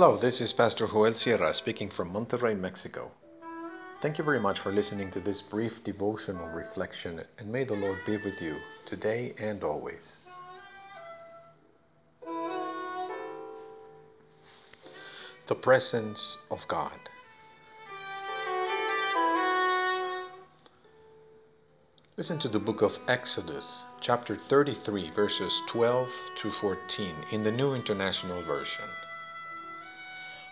Hello, this is Pastor Joel Sierra speaking from Monterrey, Mexico. Thank you very much for listening to this brief devotional reflection, and may the Lord be with you today and always. The presence of God. Listen to the book of Exodus, chapter 33, verses 12 to 14 in the New International Version.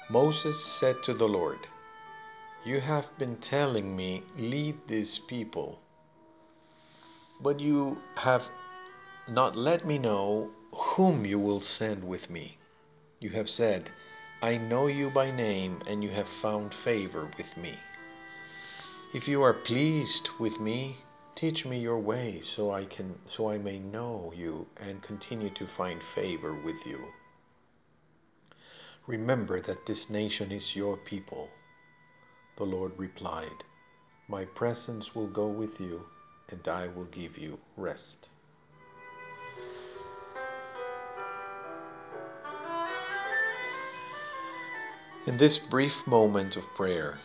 Moses said to the Lord, You have been telling me, lead these people, but you have not let me know whom you will send with me. You have said, I know you by name, and you have found favor with me. If you are pleased with me, teach me your way so I can so I may know you and continue to find favor with you. Remember that this nation is your people. The Lord replied, My presence will go with you, and I will give you rest. In this brief moment of prayer,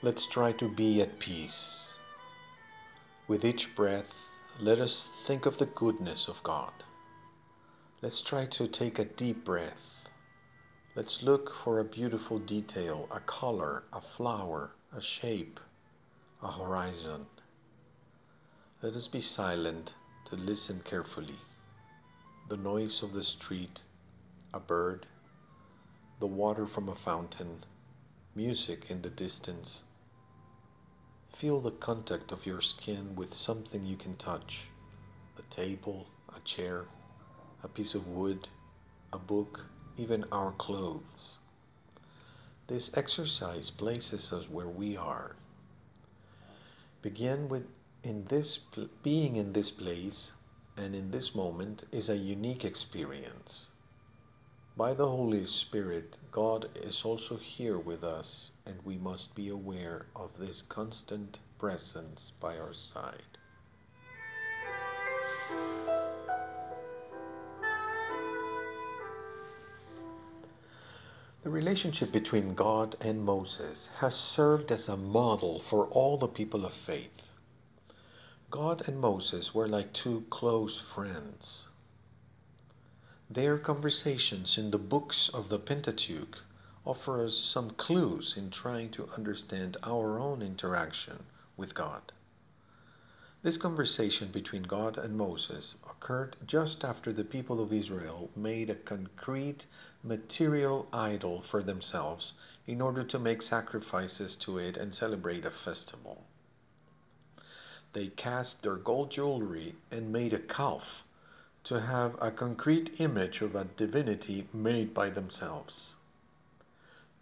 let's try to be at peace. With each breath, let us think of the goodness of God. Let's try to take a deep breath Let's look for a beautiful detail, a color, a flower, a shape, a horizon. Let us be silent to listen carefully. The noise of the street, a bird, the water from a fountain, music in the distance. Feel the contact of your skin with something you can touch a table, a chair, a piece of wood, a book, even our clothes. This exercise places us where we are. Begin with in this being in this place and in this moment is a unique experience. By the Holy Spirit, God is also here with us, and we must be aware of this constant presence by our side. The relationship between God and Moses has served as a model for all the people of faith. God and Moses were like two close friends. Their conversations in the books of the Pentateuch offer us some clues in trying to understand our own interaction with God. This conversation between God and Moses occurred just after the people of Israel made a concrete material idol for themselves in order to make sacrifices to it and celebrate a festival. They cast their gold jewelry and made a calf to have a concrete image of a divinity made by themselves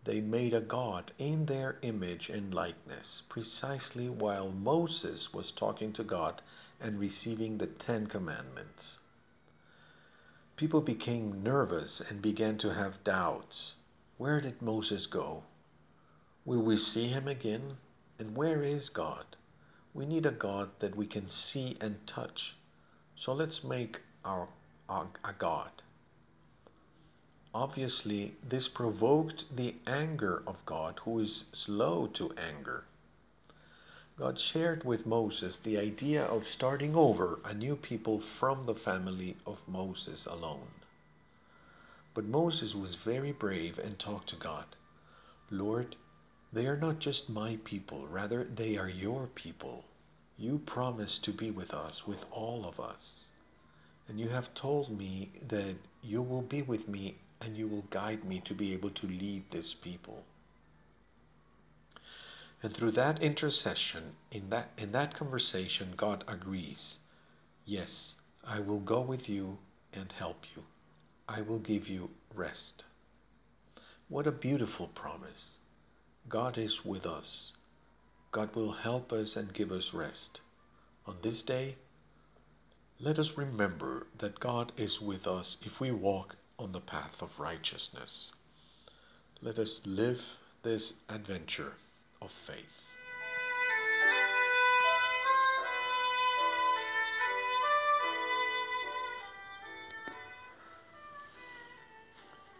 they made a god in their image and likeness, precisely while Moses was talking to God and receiving the Ten Commandments. People became nervous and began to have doubts. Where did Moses go? Will we see him again? And where is God? We need a God that we can see and touch. So let's make our, our a God. Obviously, this provoked the anger of God, who is slow to anger. God shared with Moses the idea of starting over a new people from the family of Moses alone. But Moses was very brave and talked to God Lord, they are not just my people, rather, they are your people. You promised to be with us, with all of us. And you have told me that you will be with me and you will guide me to be able to lead this people. And through that intercession, in that, in that conversation, God agrees Yes, I will go with you and help you. I will give you rest. What a beautiful promise. God is with us. God will help us and give us rest. On this day, let us remember that God is with us if we walk on the path of righteousness. Let us live this adventure of faith.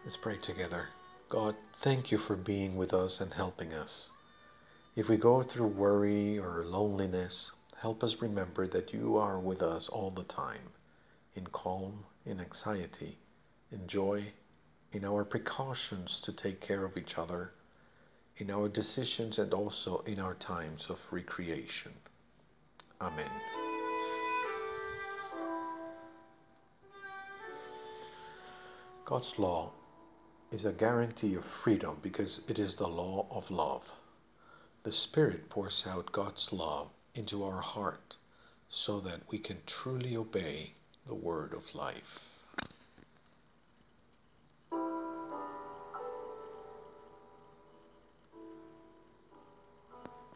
Let's pray together. God, thank you for being with us and helping us. If we go through worry or loneliness, help us remember that you are with us all the time, in calm, in anxiety, in joy, in our precautions to take care of each other, in our decisions, and also in our times of recreation. Amen. God's law is a guarantee of freedom because it is the law of love. The Spirit pours out God's love into our heart so that we can truly obey the word of life.